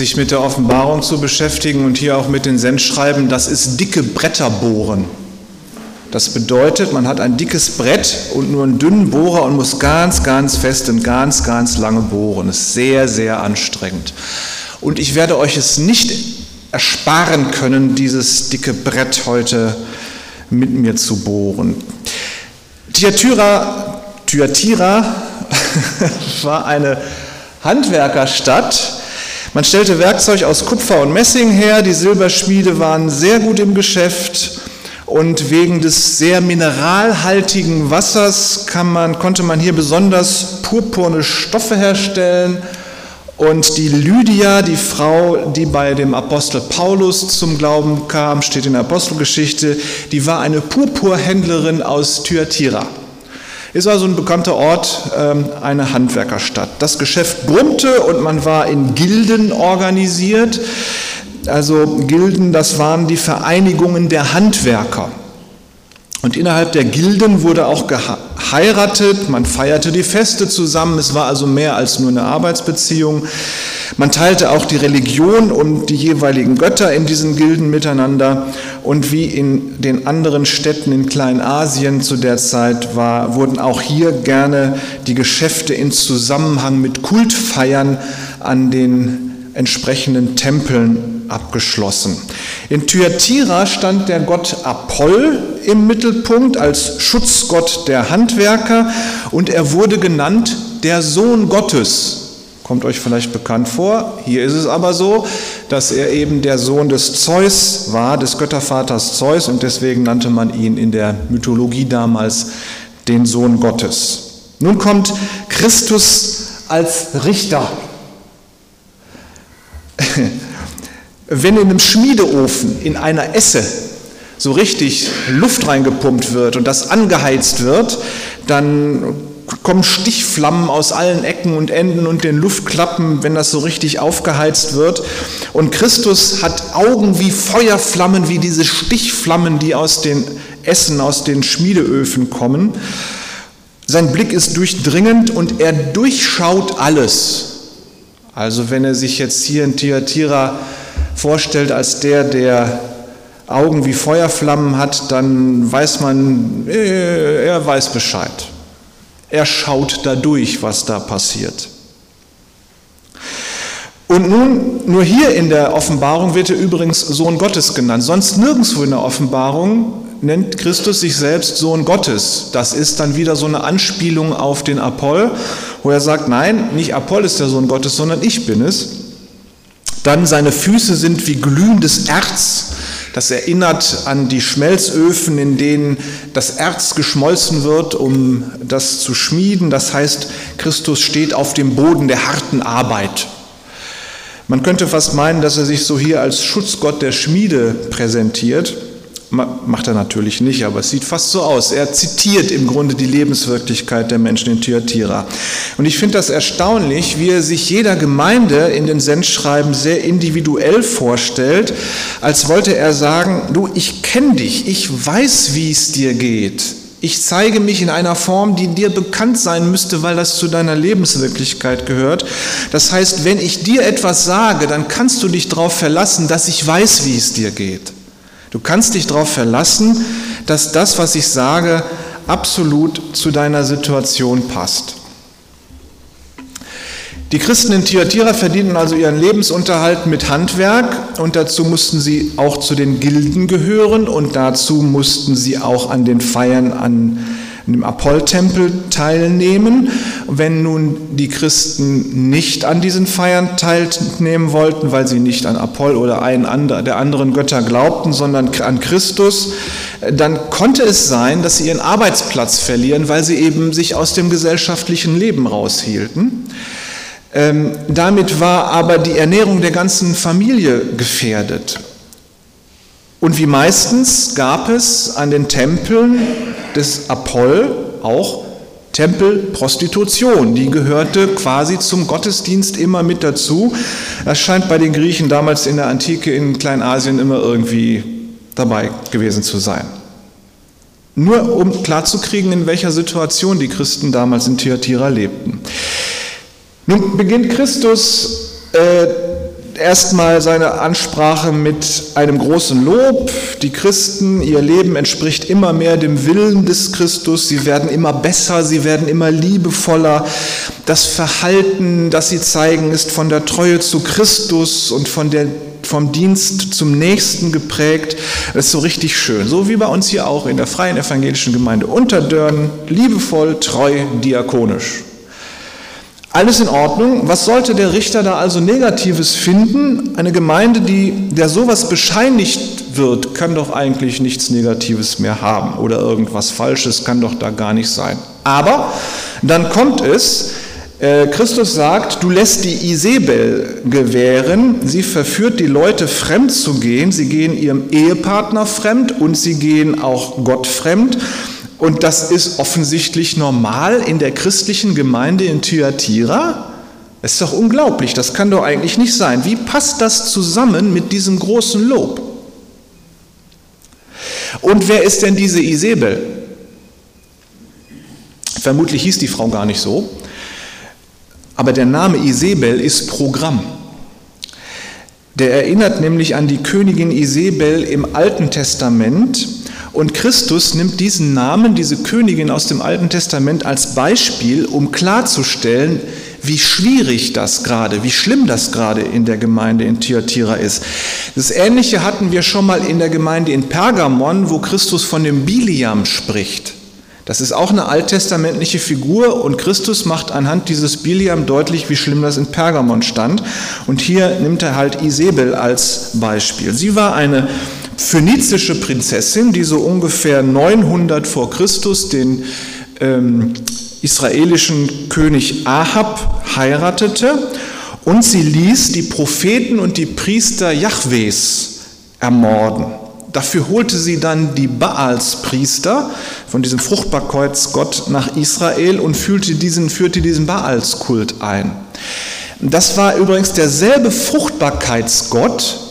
sich mit der Offenbarung zu beschäftigen und hier auch mit den Sendschreiben, das ist dicke Bretter bohren. Das bedeutet, man hat ein dickes Brett und nur einen dünnen Bohrer und muss ganz, ganz fest und ganz, ganz lange bohren. Das ist sehr, sehr anstrengend. Und ich werde euch es nicht ersparen können, dieses dicke Brett heute mit mir zu bohren. Thyatira, Thyatira war eine Handwerkerstadt. Man stellte Werkzeug aus Kupfer und Messing her, die Silberschmiede waren sehr gut im Geschäft und wegen des sehr mineralhaltigen Wassers man, konnte man hier besonders purpurne Stoffe herstellen. Und die Lydia, die Frau, die bei dem Apostel Paulus zum Glauben kam, steht in der Apostelgeschichte, die war eine Purpurhändlerin aus Thyatira. Ist also ein bekannter Ort, ähm, eine Handwerkerstadt. Das Geschäft brummte und man war in Gilden organisiert. Also Gilden, das waren die Vereinigungen der Handwerker. Und innerhalb der Gilden wurde auch geheiratet, man feierte die Feste zusammen, es war also mehr als nur eine Arbeitsbeziehung. Man teilte auch die Religion und die jeweiligen Götter in diesen Gilden miteinander. Und wie in den anderen Städten in Kleinasien zu der Zeit war, wurden auch hier gerne die Geschäfte in Zusammenhang mit Kultfeiern an den entsprechenden Tempeln abgeschlossen. In Thyatira stand der Gott Apoll im Mittelpunkt als Schutzgott der Handwerker und er wurde genannt der Sohn Gottes. Kommt euch vielleicht bekannt vor. Hier ist es aber so, dass er eben der Sohn des Zeus war, des Göttervaters Zeus und deswegen nannte man ihn in der Mythologie damals den Sohn Gottes. Nun kommt Christus als Richter. Wenn in einem Schmiedeofen, in einer Esse, so richtig Luft reingepumpt wird und das angeheizt wird, dann kommen Stichflammen aus allen Ecken und Enden und den Luftklappen, wenn das so richtig aufgeheizt wird. Und Christus hat Augen wie Feuerflammen, wie diese Stichflammen, die aus den Essen, aus den Schmiedeöfen kommen. Sein Blick ist durchdringend und er durchschaut alles. Also wenn er sich jetzt hier in Thyatira vorstellt als der, der Augen wie Feuerflammen hat, dann weiß man, äh, er weiß Bescheid. Er schaut da durch, was da passiert. Und nun, nur hier in der Offenbarung wird er übrigens Sohn Gottes genannt. Sonst nirgendwo in der Offenbarung nennt Christus sich selbst Sohn Gottes. Das ist dann wieder so eine Anspielung auf den Apoll, wo er sagt, nein, nicht Apoll ist der Sohn Gottes, sondern ich bin es. Dann seine Füße sind wie glühendes Erz. Das erinnert an die Schmelzöfen, in denen das Erz geschmolzen wird, um das zu schmieden. Das heißt, Christus steht auf dem Boden der harten Arbeit. Man könnte fast meinen, dass er sich so hier als Schutzgott der Schmiede präsentiert. Macht er natürlich nicht, aber es sieht fast so aus. Er zitiert im Grunde die Lebenswirklichkeit der Menschen in Thyatira. Und ich finde das erstaunlich, wie er sich jeder Gemeinde in den Sendschreiben sehr individuell vorstellt, als wollte er sagen, du, ich kenne dich, ich weiß, wie es dir geht. Ich zeige mich in einer Form, die dir bekannt sein müsste, weil das zu deiner Lebenswirklichkeit gehört. Das heißt, wenn ich dir etwas sage, dann kannst du dich darauf verlassen, dass ich weiß, wie es dir geht. Du kannst dich darauf verlassen, dass das, was ich sage, absolut zu deiner Situation passt. Die Christen in Thyatira verdienten also ihren Lebensunterhalt mit Handwerk und dazu mussten sie auch zu den Gilden gehören und dazu mussten sie auch an den Feiern an dem Apolltempel teilnehmen. Wenn nun die Christen nicht an diesen Feiern teilnehmen wollten, weil sie nicht an Apoll oder einen der anderen Götter glaubten, sondern an Christus, dann konnte es sein, dass sie ihren Arbeitsplatz verlieren, weil sie eben sich aus dem gesellschaftlichen Leben raushielten. Ähm, damit war aber die Ernährung der ganzen Familie gefährdet. Und wie meistens gab es an den Tempeln des Apoll auch Tempelprostitution. Die gehörte quasi zum Gottesdienst immer mit dazu. Das scheint bei den Griechen damals in der Antike in Kleinasien immer irgendwie dabei gewesen zu sein. Nur um klarzukriegen, in welcher Situation die Christen damals in Thyatira lebten. Nun beginnt Christus äh, erstmal seine Ansprache mit einem großen Lob. Die Christen, ihr Leben entspricht immer mehr dem Willen des Christus. Sie werden immer besser, sie werden immer liebevoller. Das Verhalten, das sie zeigen, ist von der Treue zu Christus und von der vom Dienst zum Nächsten geprägt. Das ist so richtig schön. So wie bei uns hier auch in der Freien Evangelischen Gemeinde Unterdörn. Liebevoll, treu, diakonisch. Alles in Ordnung. Was sollte der Richter da also Negatives finden? Eine Gemeinde, die, der sowas bescheinigt wird, kann doch eigentlich nichts Negatives mehr haben oder irgendwas Falsches kann doch da gar nicht sein. Aber dann kommt es, äh, Christus sagt, du lässt die Isabel gewähren, sie verführt die Leute fremd zu gehen, sie gehen ihrem Ehepartner fremd und sie gehen auch Gott fremd. Und das ist offensichtlich normal in der christlichen Gemeinde in Thyatira. Das ist doch unglaublich, das kann doch eigentlich nicht sein. Wie passt das zusammen mit diesem großen Lob? Und wer ist denn diese Isabel? Vermutlich hieß die Frau gar nicht so, aber der Name Isabel ist Programm. Der erinnert nämlich an die Königin Isabel im Alten Testament, und Christus nimmt diesen Namen, diese Königin aus dem Alten Testament als Beispiel, um klarzustellen, wie schwierig das gerade, wie schlimm das gerade in der Gemeinde in Thyatira ist. Das Ähnliche hatten wir schon mal in der Gemeinde in Pergamon, wo Christus von dem Biliam spricht. Das ist auch eine alttestamentliche Figur und Christus macht anhand dieses Biliam deutlich, wie schlimm das in Pergamon stand. Und hier nimmt er halt Isabel als Beispiel. Sie war eine phönizische Prinzessin, die so ungefähr 900 vor Christus den ähm, israelischen König Ahab heiratete und sie ließ die Propheten und die Priester Jahwes ermorden. Dafür holte sie dann die Baalspriester von diesem Fruchtbarkeitsgott nach Israel und führte diesen, führte diesen Baalskult ein. Das war übrigens derselbe Fruchtbarkeitsgott,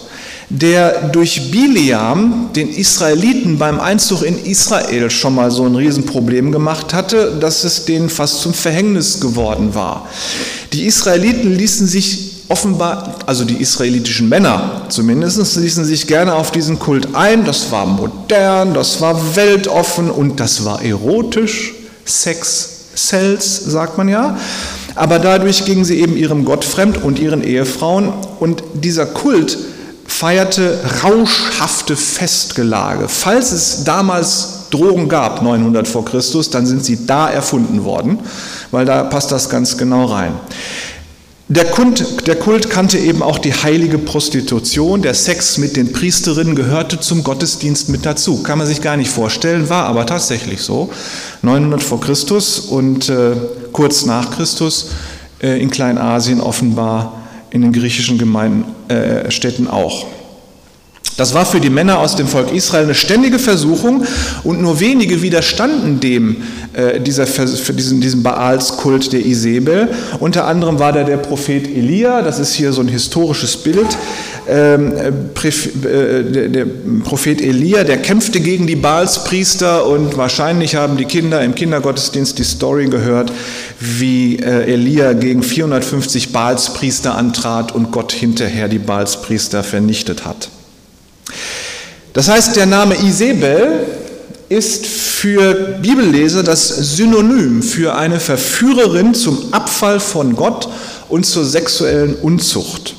der durch Biliam den Israeliten beim Einzug in Israel schon mal so ein Riesenproblem gemacht hatte, dass es denen fast zum Verhängnis geworden war. Die Israeliten ließen sich offenbar, also die israelitischen Männer zumindest, ließen sich gerne auf diesen Kult ein. Das war modern, das war weltoffen und das war erotisch. Sex Cells, sagt man ja. Aber dadurch gingen sie eben ihrem Gott fremd und ihren Ehefrauen. Und dieser Kult feierte rauschhafte Festgelage. Falls es damals Drogen gab, 900 vor Christus, dann sind sie da erfunden worden, weil da passt das ganz genau rein. Der Kult, der Kult, kannte eben auch die heilige Prostitution. Der Sex mit den Priesterinnen gehörte zum Gottesdienst mit dazu. Kann man sich gar nicht vorstellen, war aber tatsächlich so. 900 vor Christus und äh, kurz nach Christus äh, in Kleinasien offenbar in den griechischen Gemeinden, äh, Städten auch. Das war für die Männer aus dem Volk Israel eine ständige Versuchung und nur wenige widerstanden dem, äh, dieser, für diesen, diesem Baalskult der Isabel. Unter anderem war da der Prophet Elia, das ist hier so ein historisches Bild. Ähm, äh, der, Prophet Elia, der kämpfte gegen die Baalspriester und wahrscheinlich haben die Kinder im Kindergottesdienst die Story gehört, wie äh, Elia gegen 450 Baalspriester antrat und Gott hinterher die Baalspriester vernichtet hat. Das heißt, der Name Isabel ist für Bibelleser das Synonym für eine Verführerin zum Abfall von Gott und zur sexuellen Unzucht.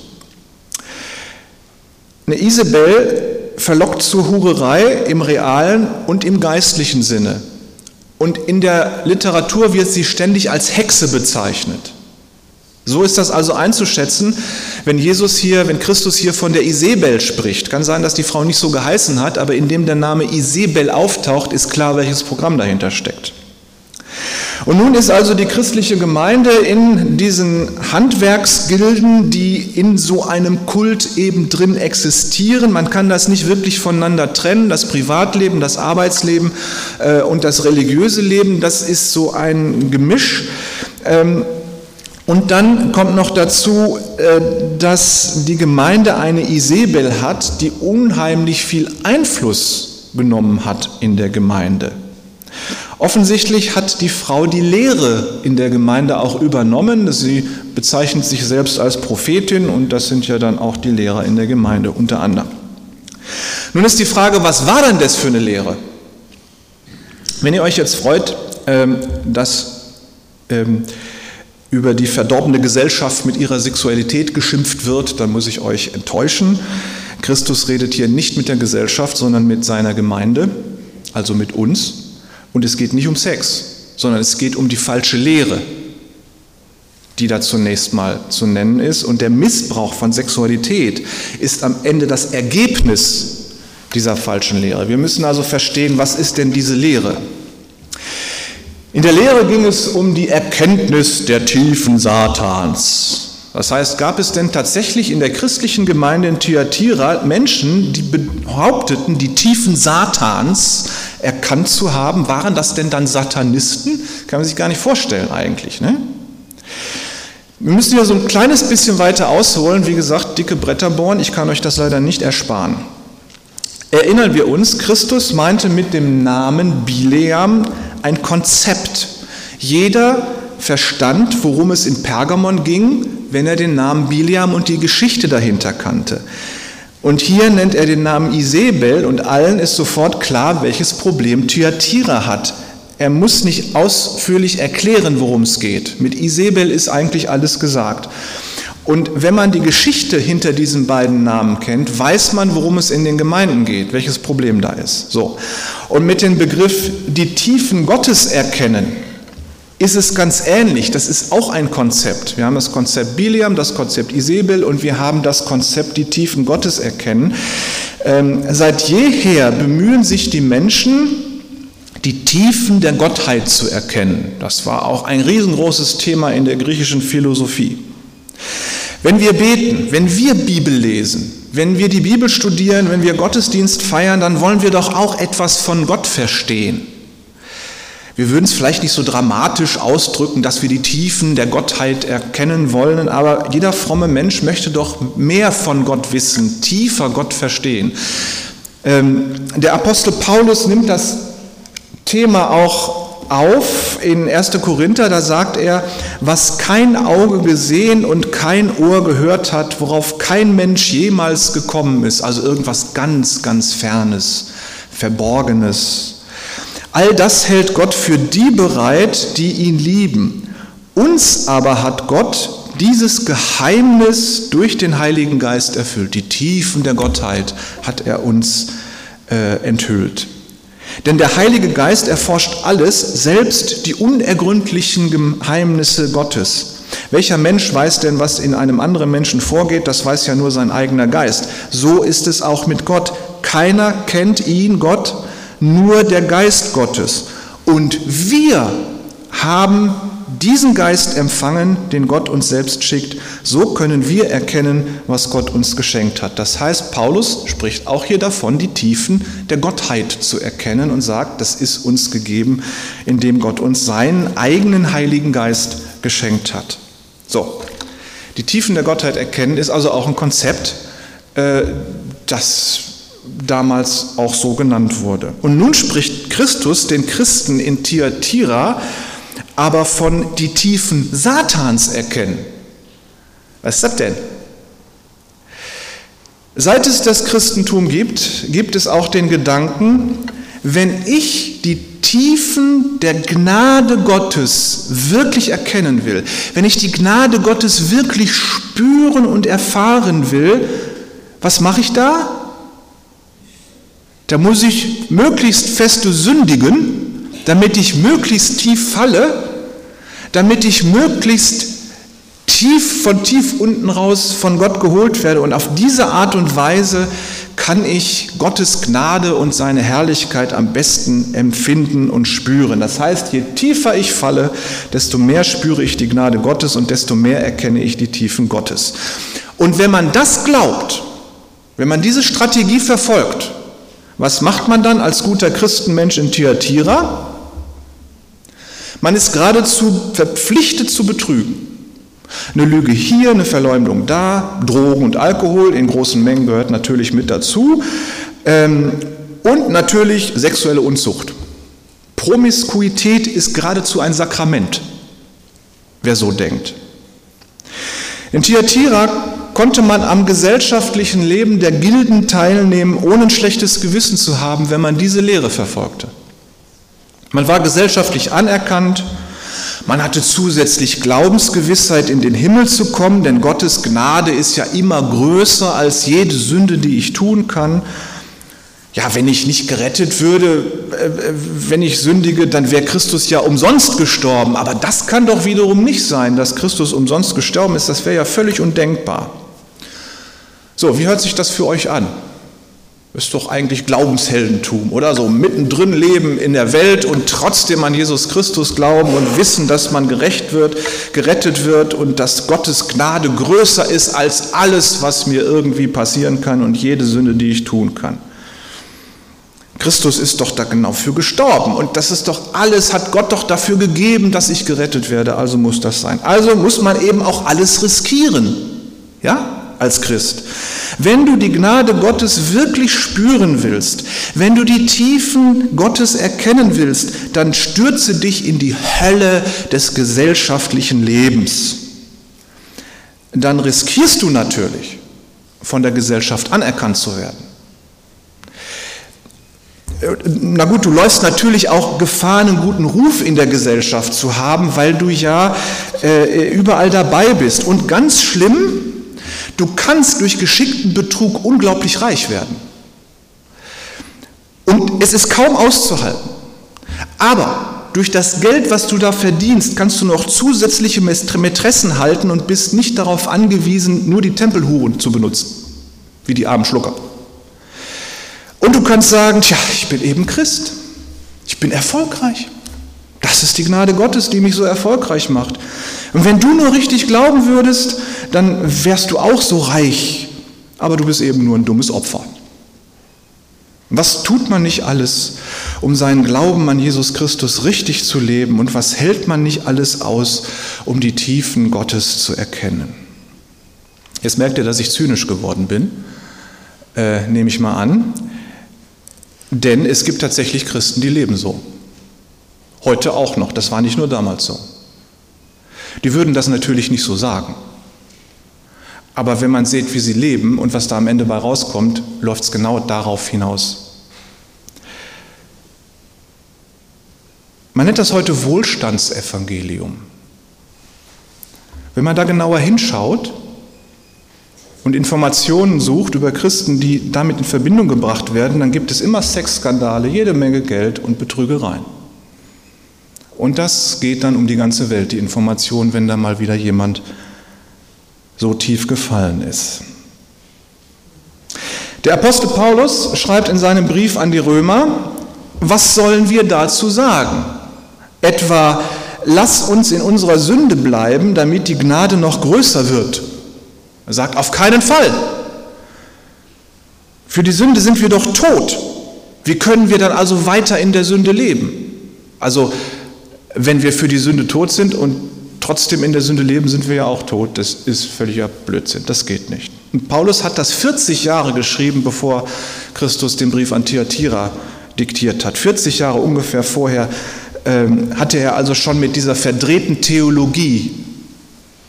Eine Isabel verlockt zur Hurerei im realen und im geistlichen Sinne. Und in der Literatur wird sie ständig als Hexe bezeichnet. So ist das also einzuschätzen, wenn Jesus hier, wenn Christus hier von der Isabel spricht. Kann sein, dass die Frau nicht so geheißen hat, aber indem der Name Isabel auftaucht, ist klar, welches Programm dahinter steckt. Und nun ist also die christliche Gemeinde in diesen Handwerksgilden, die in so einem Kult eben drin existieren. Man kann das nicht wirklich voneinander trennen. Das Privatleben, das Arbeitsleben äh, und das religiöse Leben, das ist so ein Gemisch. Ähm, und dann kommt noch dazu, äh, dass die Gemeinde eine Isabel hat, die unheimlich viel Einfluss genommen hat in der Gemeinde. Offensichtlich hat die Frau die Lehre in der Gemeinde auch übernommen. Sie bezeichnet sich selbst als Prophetin und das sind ja dann auch die Lehrer in der Gemeinde unter anderem. Nun ist die Frage, was war denn das für eine Lehre? Wenn ihr euch jetzt freut, ähm, dass ähm, über die verdorbene Gesellschaft mit ihrer Sexualität geschimpft wird, dann muss ich euch enttäuschen. Christus redet hier nicht mit der Gesellschaft, sondern mit seiner Gemeinde, also mit uns. Und es geht nicht um Sex, sondern es geht um die falsche Lehre, die da zunächst mal zu nennen ist. Und der Missbrauch von Sexualität ist am Ende das Ergebnis dieser falschen Lehre. Wir müssen also verstehen, was ist denn diese Lehre? In der Lehre ging es um die Erkenntnis der Tiefen Satans. Das heißt, gab es denn tatsächlich in der christlichen Gemeinde in Thyatira Menschen, die behaupteten, die Tiefen Satans erkannt zu haben? Waren das denn dann Satanisten? Kann man sich gar nicht vorstellen eigentlich. Ne? Wir müssen ja so ein kleines bisschen weiter ausholen. Wie gesagt, dicke Bretter bohren. Ich kann euch das leider nicht ersparen. Erinnern wir uns, Christus meinte mit dem Namen Bileam ein Konzept. Jeder verstand, worum es in Pergamon ging, wenn er den Namen Biliam und die Geschichte dahinter kannte. Und hier nennt er den Namen Isabel und allen ist sofort klar, welches Problem Thyatira hat. Er muss nicht ausführlich erklären, worum es geht. Mit Isabel ist eigentlich alles gesagt. Und wenn man die Geschichte hinter diesen beiden Namen kennt, weiß man, worum es in den Gemeinden geht, welches Problem da ist. So. Und mit dem Begriff die Tiefen Gottes erkennen, ist es ganz ähnlich. Das ist auch ein Konzept. Wir haben das Konzept Biliam, das Konzept Isabel und wir haben das Konzept die Tiefen Gottes erkennen. Ähm, seit jeher bemühen sich die Menschen, die Tiefen der Gottheit zu erkennen. Das war auch ein riesengroßes Thema in der griechischen Philosophie. Wenn wir beten, wenn wir Bibel lesen, wenn wir die Bibel studieren, wenn wir Gottesdienst feiern, dann wollen wir doch auch etwas von Gott verstehen. Wir würden es vielleicht nicht so dramatisch ausdrücken, dass wir die Tiefen der Gottheit erkennen wollen, aber jeder fromme Mensch möchte doch mehr von Gott wissen, tiefer Gott verstehen. Ähm, der Apostel Paulus nimmt das Thema auch auf in 1. Korinther, da sagt er, was kein Auge gesehen und kein Ohr gehört hat, worauf kein Mensch jemals gekommen ist, also irgendwas ganz, ganz Fernes, Verborgenes. All das hält Gott für die bereit, die ihn lieben. Uns aber hat Gott dieses Geheimnis durch den Heiligen Geist erfüllt. Die Tiefen der Gottheit hat er uns äh, enthüllt. Denn der Heilige Geist erforscht alles, selbst die unergründlichen Geheimnisse Gottes. Welcher Mensch weiß denn, was in einem anderen Menschen vorgeht? Das weiß ja nur sein eigener Geist. So ist es auch mit Gott. Keiner kennt ihn, Gott, nur der Geist Gottes. Und wir haben diesen Geist empfangen, den Gott uns selbst schickt, so können wir erkennen, was Gott uns geschenkt hat. Das heißt, Paulus spricht auch hier davon, die Tiefen der Gottheit zu erkennen und sagt, das ist uns gegeben, indem Gott uns seinen eigenen Heiligen Geist geschenkt hat. So, die Tiefen der Gottheit erkennen ist also auch ein Konzept, äh, das damals auch so genannt wurde. Und nun spricht Christus den Christen in Thyatira aber von die Tiefen Satans erkennen. Was ist das denn? Seit es das Christentum gibt, gibt es auch den Gedanken, wenn ich die Tiefen der Gnade Gottes wirklich erkennen will, wenn ich die Gnade Gottes wirklich spüren und erfahren will, was mache ich da? Da muss ich möglichst feste sündigen, damit ich möglichst tief falle, damit ich möglichst tief von tief unten raus von Gott geholt werde. Und auf diese Art und Weise kann ich Gottes Gnade und seine Herrlichkeit am besten empfinden und spüren. Das heißt, je tiefer ich falle, desto mehr spüre ich die Gnade Gottes und desto mehr erkenne ich die Tiefen Gottes. Und wenn man das glaubt, wenn man diese Strategie verfolgt, was macht man dann als guter Christenmensch in Thyatira? Man ist geradezu verpflichtet zu betrügen. Eine Lüge hier, eine Verleumdung da, Drogen und Alkohol in großen Mengen gehört natürlich mit dazu. Ähm, und natürlich sexuelle Unzucht. Promiskuität ist geradezu ein Sakrament, wer so denkt. In Thyatira konnte man am gesellschaftlichen Leben der Gilden teilnehmen, ohne ein schlechtes Gewissen zu haben, wenn man diese Lehre verfolgte. Man war gesellschaftlich anerkannt, man hatte zusätzlich Glaubensgewissheit, in den Himmel zu kommen, denn Gottes Gnade ist ja immer größer als jede Sünde, die ich tun kann. Ja, wenn ich nicht gerettet würde, äh, wenn ich sündige, dann wäre Christus ja umsonst gestorben. Aber das kann doch wiederum nicht sein, dass Christus umsonst gestorben ist. Das wäre ja völlig undenkbar. So, wie hört sich das für euch an? Ist doch eigentlich Glaubensheldentum, oder? So mittendrin leben in der Welt und trotzdem an Jesus Christus glauben und wissen, dass man gerecht wird, gerettet wird und dass Gottes Gnade größer ist als alles, was mir irgendwie passieren kann und jede Sünde, die ich tun kann. Christus ist doch da genau für gestorben und das ist doch alles, hat Gott doch dafür gegeben, dass ich gerettet werde, also muss das sein. Also muss man eben auch alles riskieren, ja? Als Christ. Wenn du die Gnade Gottes wirklich spüren willst, wenn du die Tiefen Gottes erkennen willst, dann stürze dich in die Hölle des gesellschaftlichen Lebens. Dann riskierst du natürlich, von der Gesellschaft anerkannt zu werden. Na gut, du läufst natürlich auch Gefahr, einen guten Ruf in der Gesellschaft zu haben, weil du ja äh, überall dabei bist. Und ganz schlimm, Du kannst durch geschickten Betrug unglaublich reich werden. Und es ist kaum auszuhalten. Aber durch das Geld, was du da verdienst, kannst du noch zusätzliche Mätressen halten und bist nicht darauf angewiesen, nur die Tempelhuren zu benutzen, wie die armen Schlucker. Und du kannst sagen, tja, ich bin eben Christ. Ich bin erfolgreich. Das ist die Gnade Gottes, die mich so erfolgreich macht. Und wenn du nur richtig glauben würdest, dann wärst du auch so reich, aber du bist eben nur ein dummes Opfer. Was tut man nicht alles, um seinen Glauben an Jesus Christus richtig zu leben? Und was hält man nicht alles aus, um die Tiefen Gottes zu erkennen? Jetzt merkt ihr, dass ich zynisch geworden bin, äh, nehme ich mal an. Denn es gibt tatsächlich Christen, die leben so. Heute auch noch, das war nicht nur damals so. Die würden das natürlich nicht so sagen. Aber wenn man sieht, wie sie leben und was da am Ende bei rauskommt, läuft es genau darauf hinaus. Man nennt das heute Wohlstandsevangelium. Wenn man da genauer hinschaut und Informationen sucht über Christen, die damit in Verbindung gebracht werden, dann gibt es immer Sexskandale, jede Menge Geld und Betrügereien. Und das geht dann um die ganze Welt, die Information, wenn da mal wieder jemand so tief gefallen ist. Der Apostel Paulus schreibt in seinem Brief an die Römer, was sollen wir dazu sagen? Etwa, lass uns in unserer Sünde bleiben, damit die Gnade noch größer wird. Er sagt, auf keinen Fall. Für die Sünde sind wir doch tot. Wie können wir dann also weiter in der Sünde leben? Also wenn wir für die Sünde tot sind und trotzdem in der Sünde leben, sind wir ja auch tot. Das ist völliger Blödsinn. Das geht nicht. Und Paulus hat das 40 Jahre geschrieben, bevor Christus den Brief an Thyatira diktiert hat. 40 Jahre ungefähr vorher ähm, hatte er also schon mit dieser verdrehten Theologie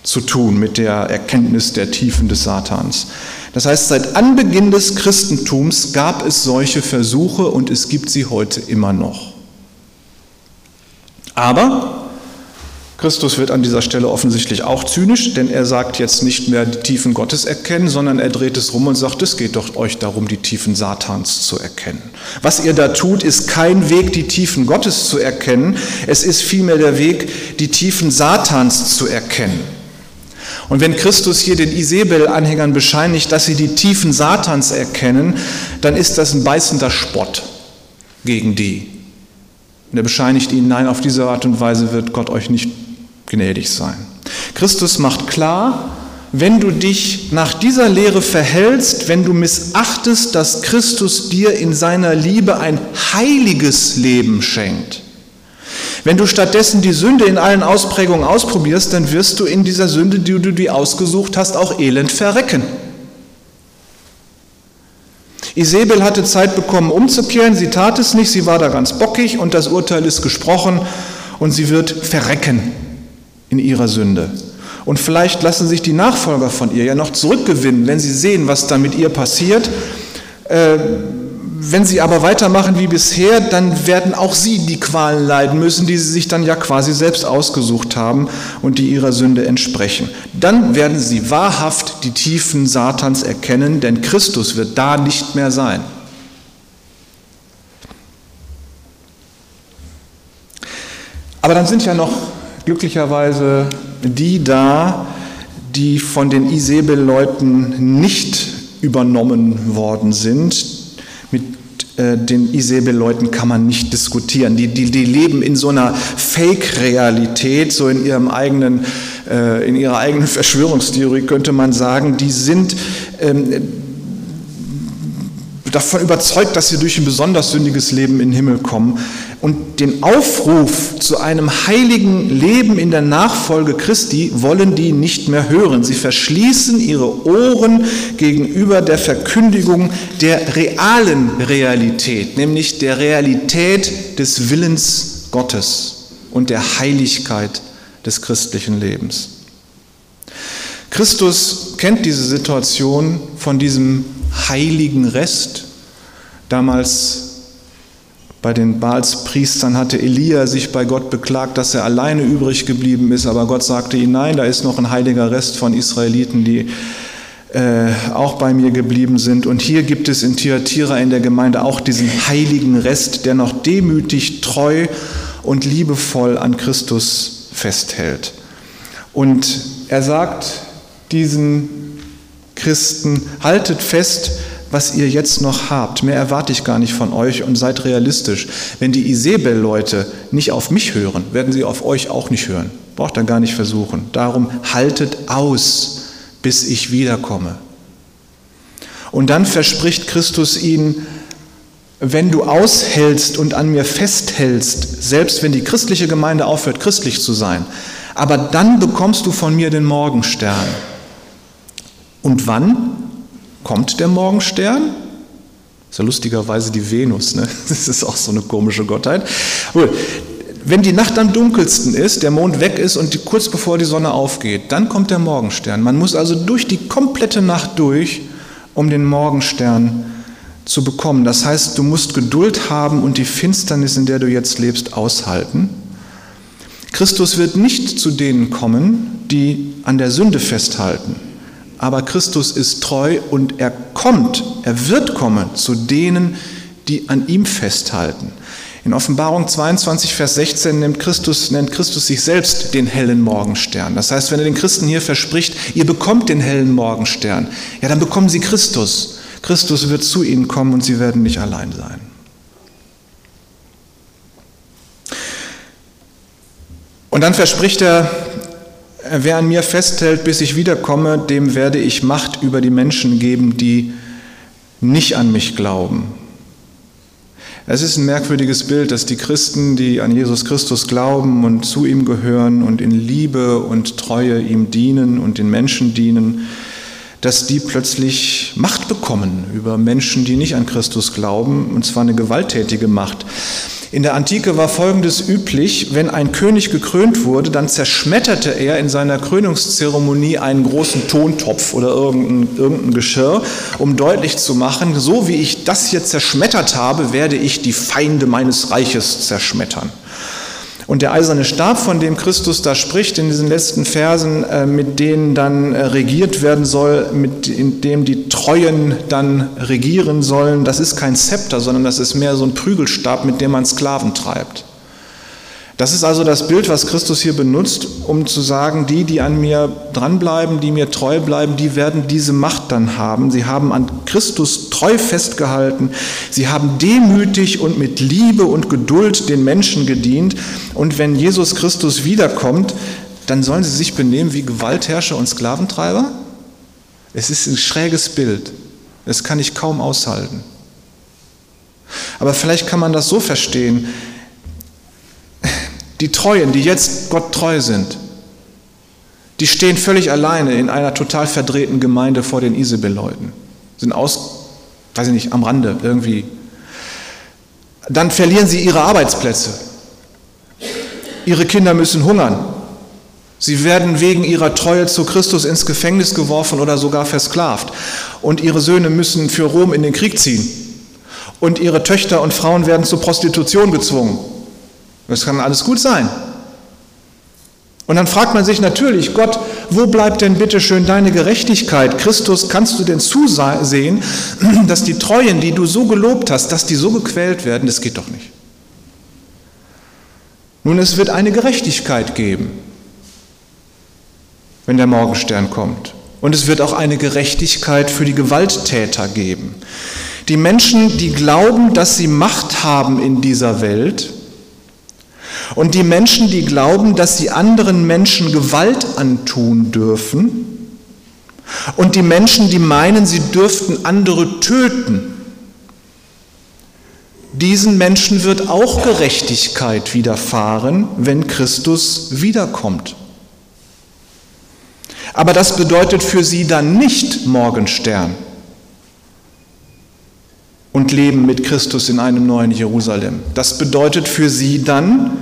zu tun, mit der Erkenntnis der Tiefen des Satans. Das heißt, seit Anbeginn des Christentums gab es solche Versuche und es gibt sie heute immer noch. Aber Christus wird an dieser Stelle offensichtlich auch zynisch, denn er sagt jetzt nicht mehr die Tiefen Gottes erkennen, sondern er dreht es rum und sagt, es geht doch euch darum, die Tiefen Satans zu erkennen. Was ihr da tut, ist kein Weg, die Tiefen Gottes zu erkennen, es ist vielmehr der Weg, die Tiefen Satans zu erkennen. Und wenn Christus hier den Isabel-Anhängern bescheinigt, dass sie die Tiefen Satans erkennen, dann ist das ein beißender Spott gegen die, und er bescheinigt ihnen, nein, auf diese Art und Weise wird Gott euch nicht gnädig sein. Christus macht klar, wenn du dich nach dieser Lehre verhältst, wenn du missachtest, dass Christus dir in seiner Liebe ein heiliges Leben schenkt, wenn du stattdessen die Sünde in allen Ausprägungen ausprobierst, dann wirst du in dieser Sünde, die du dir ausgesucht hast, auch elend verrecken. Isabel hatte Zeit bekommen, umzukehren, sie tat es nicht, sie war da ganz bockig und das Urteil ist gesprochen und sie wird verrecken in ihrer Sünde. Und vielleicht lassen sich die Nachfolger von ihr ja noch zurückgewinnen, wenn sie sehen, was da mit ihr passiert. Äh, wenn sie aber weitermachen wie bisher, dann werden auch sie die Qualen leiden müssen, die sie sich dann ja quasi selbst ausgesucht haben und die ihrer Sünde entsprechen. Dann werden sie wahrhaft die Tiefen Satans erkennen, denn Christus wird da nicht mehr sein. Aber dann sind ja noch glücklicherweise die da, die von den Isabel-Leuten nicht übernommen worden sind. Mit äh, den Isabel-Leuten kann man nicht diskutieren. Die, die, die leben in so einer Fake-Realität, so in, ihrem eigenen, äh, in ihrer eigenen Verschwörungstheorie könnte man sagen. Die sind ähm, davon überzeugt, dass sie durch ein besonders sündiges Leben in den Himmel kommen. Und den Aufruf zu einem heiligen Leben in der Nachfolge Christi wollen die nicht mehr hören. Sie verschließen ihre Ohren gegenüber der Verkündigung der realen Realität, nämlich der Realität des Willens Gottes und der Heiligkeit des christlichen Lebens. Christus kennt diese Situation von diesem heiligen Rest. Damals bei den Baalspriestern hatte Elia sich bei Gott beklagt, dass er alleine übrig geblieben ist, aber Gott sagte ihm, nein, da ist noch ein heiliger Rest von Israeliten, die äh, auch bei mir geblieben sind. Und hier gibt es in Thyatira in der Gemeinde auch diesen heiligen Rest, der noch demütig, treu und liebevoll an Christus festhält. Und er sagt diesen Christen, haltet fest, was ihr jetzt noch habt. Mehr erwarte ich gar nicht von euch und seid realistisch. Wenn die Isabel-Leute nicht auf mich hören, werden sie auf euch auch nicht hören. Braucht ihr gar nicht versuchen. Darum haltet aus, bis ich wiederkomme. Und dann verspricht Christus ihnen, wenn du aushältst und an mir festhältst, selbst wenn die christliche Gemeinde aufhört, christlich zu sein, aber dann bekommst du von mir den Morgenstern. Und wann kommt der Morgenstern? Ist ja lustigerweise die Venus, ne? das ist auch so eine komische Gottheit. Wenn die Nacht am dunkelsten ist, der Mond weg ist und die, kurz bevor die Sonne aufgeht, dann kommt der Morgenstern. Man muss also durch die komplette Nacht durch, um den Morgenstern zu bekommen. Das heißt, du musst Geduld haben und die Finsternis, in der du jetzt lebst, aushalten. Christus wird nicht zu denen kommen, die an der Sünde festhalten aber Christus ist treu und er kommt, er wird kommen zu denen, die an ihm festhalten. In Offenbarung 22, Vers 16 nennt Christus, nennt Christus sich selbst den hellen Morgenstern. Das heißt, wenn er den Christen hier verspricht, ihr bekommt den hellen Morgenstern, ja, dann bekommen sie Christus. Christus wird zu ihnen kommen und sie werden nicht allein sein. Und dann verspricht er Wer an mir festhält, bis ich wiederkomme, dem werde ich Macht über die Menschen geben, die nicht an mich glauben. Es ist ein merkwürdiges Bild, dass die Christen, die an Jesus Christus glauben und zu ihm gehören und in Liebe und Treue ihm dienen und den Menschen dienen, dass die plötzlich Macht bekommen über Menschen, die nicht an Christus glauben, und zwar eine gewalttätige Macht. In der Antike war Folgendes üblich, wenn ein König gekrönt wurde, dann zerschmetterte er in seiner Krönungszeremonie einen großen Tontopf oder irgendein, irgendein Geschirr, um deutlich zu machen, so wie ich das hier zerschmettert habe, werde ich die Feinde meines Reiches zerschmettern. Und der eiserne Stab, von dem Christus da spricht in diesen letzten Versen, äh, mit denen dann äh, regiert werden soll, mit dem die Treuen dann regieren sollen, das ist kein Zepter, sondern das ist mehr so ein Prügelstab, mit dem man Sklaven treibt. Das ist also das Bild, was Christus hier benutzt, um zu sagen, die, die an mir dranbleiben, die mir treu bleiben, die werden diese Macht dann haben. Sie haben an Christus treu festgehalten. Sie haben demütig und mit Liebe und Geduld den Menschen gedient. Und wenn Jesus Christus wiederkommt, dann sollen sie sich benehmen wie Gewaltherrscher und Sklaventreiber? Es ist ein schräges Bild. Das kann ich kaum aushalten. Aber vielleicht kann man das so verstehen, die Treuen, die jetzt Gott treu sind, die stehen völlig alleine in einer total verdrehten Gemeinde vor den Isabel-Leuten, sind aus, weiß ich nicht, am Rande irgendwie. Dann verlieren sie ihre Arbeitsplätze. Ihre Kinder müssen hungern. Sie werden wegen ihrer Treue zu Christus ins Gefängnis geworfen oder sogar versklavt. Und ihre Söhne müssen für Rom in den Krieg ziehen. Und ihre Töchter und Frauen werden zur Prostitution gezwungen. Das kann alles gut sein. Und dann fragt man sich natürlich, Gott, wo bleibt denn bitte schön deine Gerechtigkeit? Christus, kannst du denn zusehen, dass die Treuen, die du so gelobt hast, dass die so gequält werden? Das geht doch nicht. Nun, es wird eine Gerechtigkeit geben, wenn der Morgenstern kommt. Und es wird auch eine Gerechtigkeit für die Gewalttäter geben. Die Menschen, die glauben, dass sie Macht haben in dieser Welt, und die Menschen, die glauben, dass sie anderen Menschen Gewalt antun dürfen, und die Menschen, die meinen, sie dürften andere töten, diesen Menschen wird auch Gerechtigkeit widerfahren, wenn Christus wiederkommt. Aber das bedeutet für sie dann nicht Morgenstern und Leben mit Christus in einem neuen Jerusalem. Das bedeutet für sie dann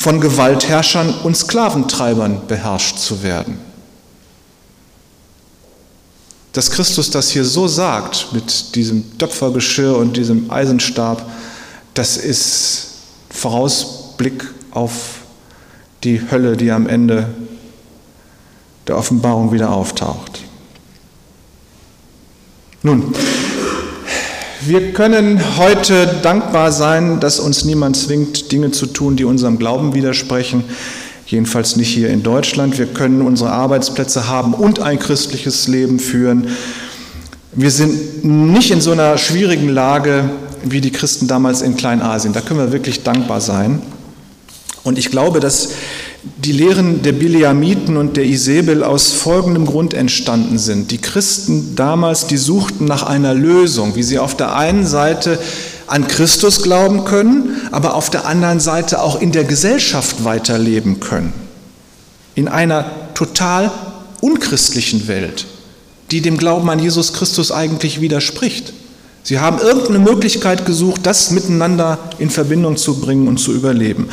von Gewaltherrschern und Sklaventreibern beherrscht zu werden. Dass Christus das hier so sagt, mit diesem Töpfergeschirr und diesem Eisenstab, das ist Vorausblick auf die Hölle, die am Ende der Offenbarung wieder auftaucht. Nun, wir können heute dankbar sein, dass uns niemand zwingt, Dinge zu tun, die unserem Glauben widersprechen. Jedenfalls nicht hier in Deutschland. Wir können unsere Arbeitsplätze haben und ein christliches Leben führen. Wir sind nicht in so einer schwierigen Lage wie die Christen damals in Kleinasien. Da können wir wirklich dankbar sein. Und ich glaube, dass die Lehren der Bileamiten und der Isabel aus folgendem Grund entstanden sind. Die Christen damals, die suchten nach einer Lösung, wie sie auf der einen Seite an Christus glauben können, aber auf der anderen Seite auch in der Gesellschaft weiterleben können. In einer total unchristlichen Welt, die dem Glauben an Jesus Christus eigentlich widerspricht. Sie haben irgendeine Möglichkeit gesucht, das miteinander in Verbindung zu bringen und zu überleben.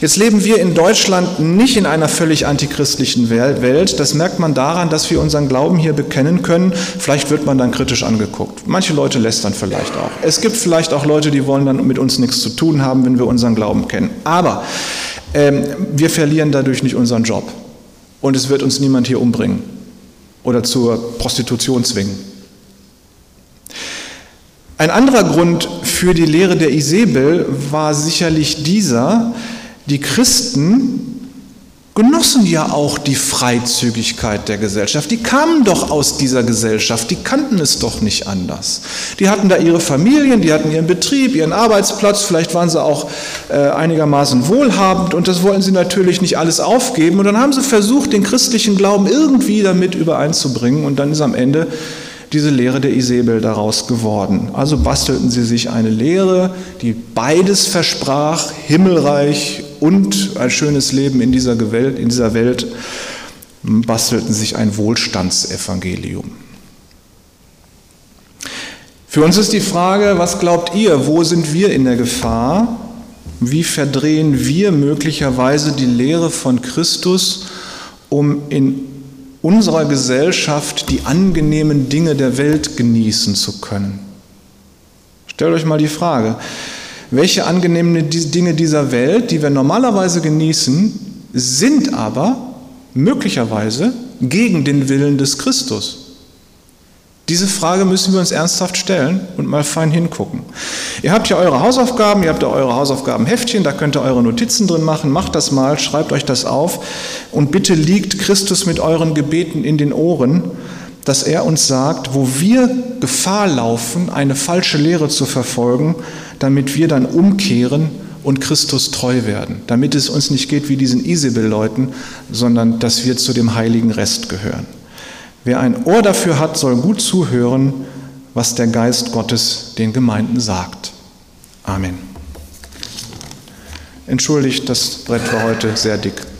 Jetzt leben wir in Deutschland nicht in einer völlig antichristlichen Welt. Das merkt man daran, dass wir unseren Glauben hier bekennen können. Vielleicht wird man dann kritisch angeguckt. Manche Leute lästern vielleicht auch. Es gibt vielleicht auch Leute, die wollen dann mit uns nichts zu tun haben, wenn wir unseren Glauben kennen. Aber ähm, wir verlieren dadurch nicht unseren Job. Und es wird uns niemand hier umbringen oder zur Prostitution zwingen. Ein anderer Grund für die Lehre der Isabel war sicherlich dieser, die Christen genossen ja auch die Freizügigkeit der Gesellschaft. Die kamen doch aus dieser Gesellschaft, die kannten es doch nicht anders. Die hatten da ihre Familien, die hatten ihren Betrieb, ihren Arbeitsplatz, vielleicht waren sie auch äh, einigermaßen wohlhabend und das wollten sie natürlich nicht alles aufgeben. Und dann haben sie versucht, den christlichen Glauben irgendwie damit übereinzubringen und dann ist am Ende diese Lehre der Isabel daraus geworden. Also bastelten sie sich eine Lehre, die beides versprach, Himmelreich und ein schönes Leben in dieser Welt, in dieser Welt bastelten sich ein Wohlstandsevangelium. Für uns ist die Frage, was glaubt ihr, wo sind wir in der Gefahr? Wie verdrehen wir möglicherweise die Lehre von Christus, um in unserer Gesellschaft die angenehmen Dinge der Welt genießen zu können. Stellt euch mal die Frage, welche angenehmen Dinge dieser Welt, die wir normalerweise genießen, sind aber möglicherweise gegen den Willen des Christus? Diese Frage müssen wir uns ernsthaft stellen und mal fein hingucken. Ihr habt ja eure Hausaufgaben, ihr habt ja eure Hausaufgabenheftchen, da könnt ihr eure Notizen drin machen, macht das mal, schreibt euch das auf und bitte liegt Christus mit euren Gebeten in den Ohren, dass er uns sagt, wo wir Gefahr laufen, eine falsche Lehre zu verfolgen, damit wir dann umkehren und Christus treu werden, damit es uns nicht geht wie diesen Isabel-Leuten, sondern dass wir zu dem heiligen Rest gehören. Wer ein Ohr dafür hat, soll gut zuhören, was der Geist Gottes den Gemeinden sagt. Amen. Entschuldigt, das Brett war heute sehr dick.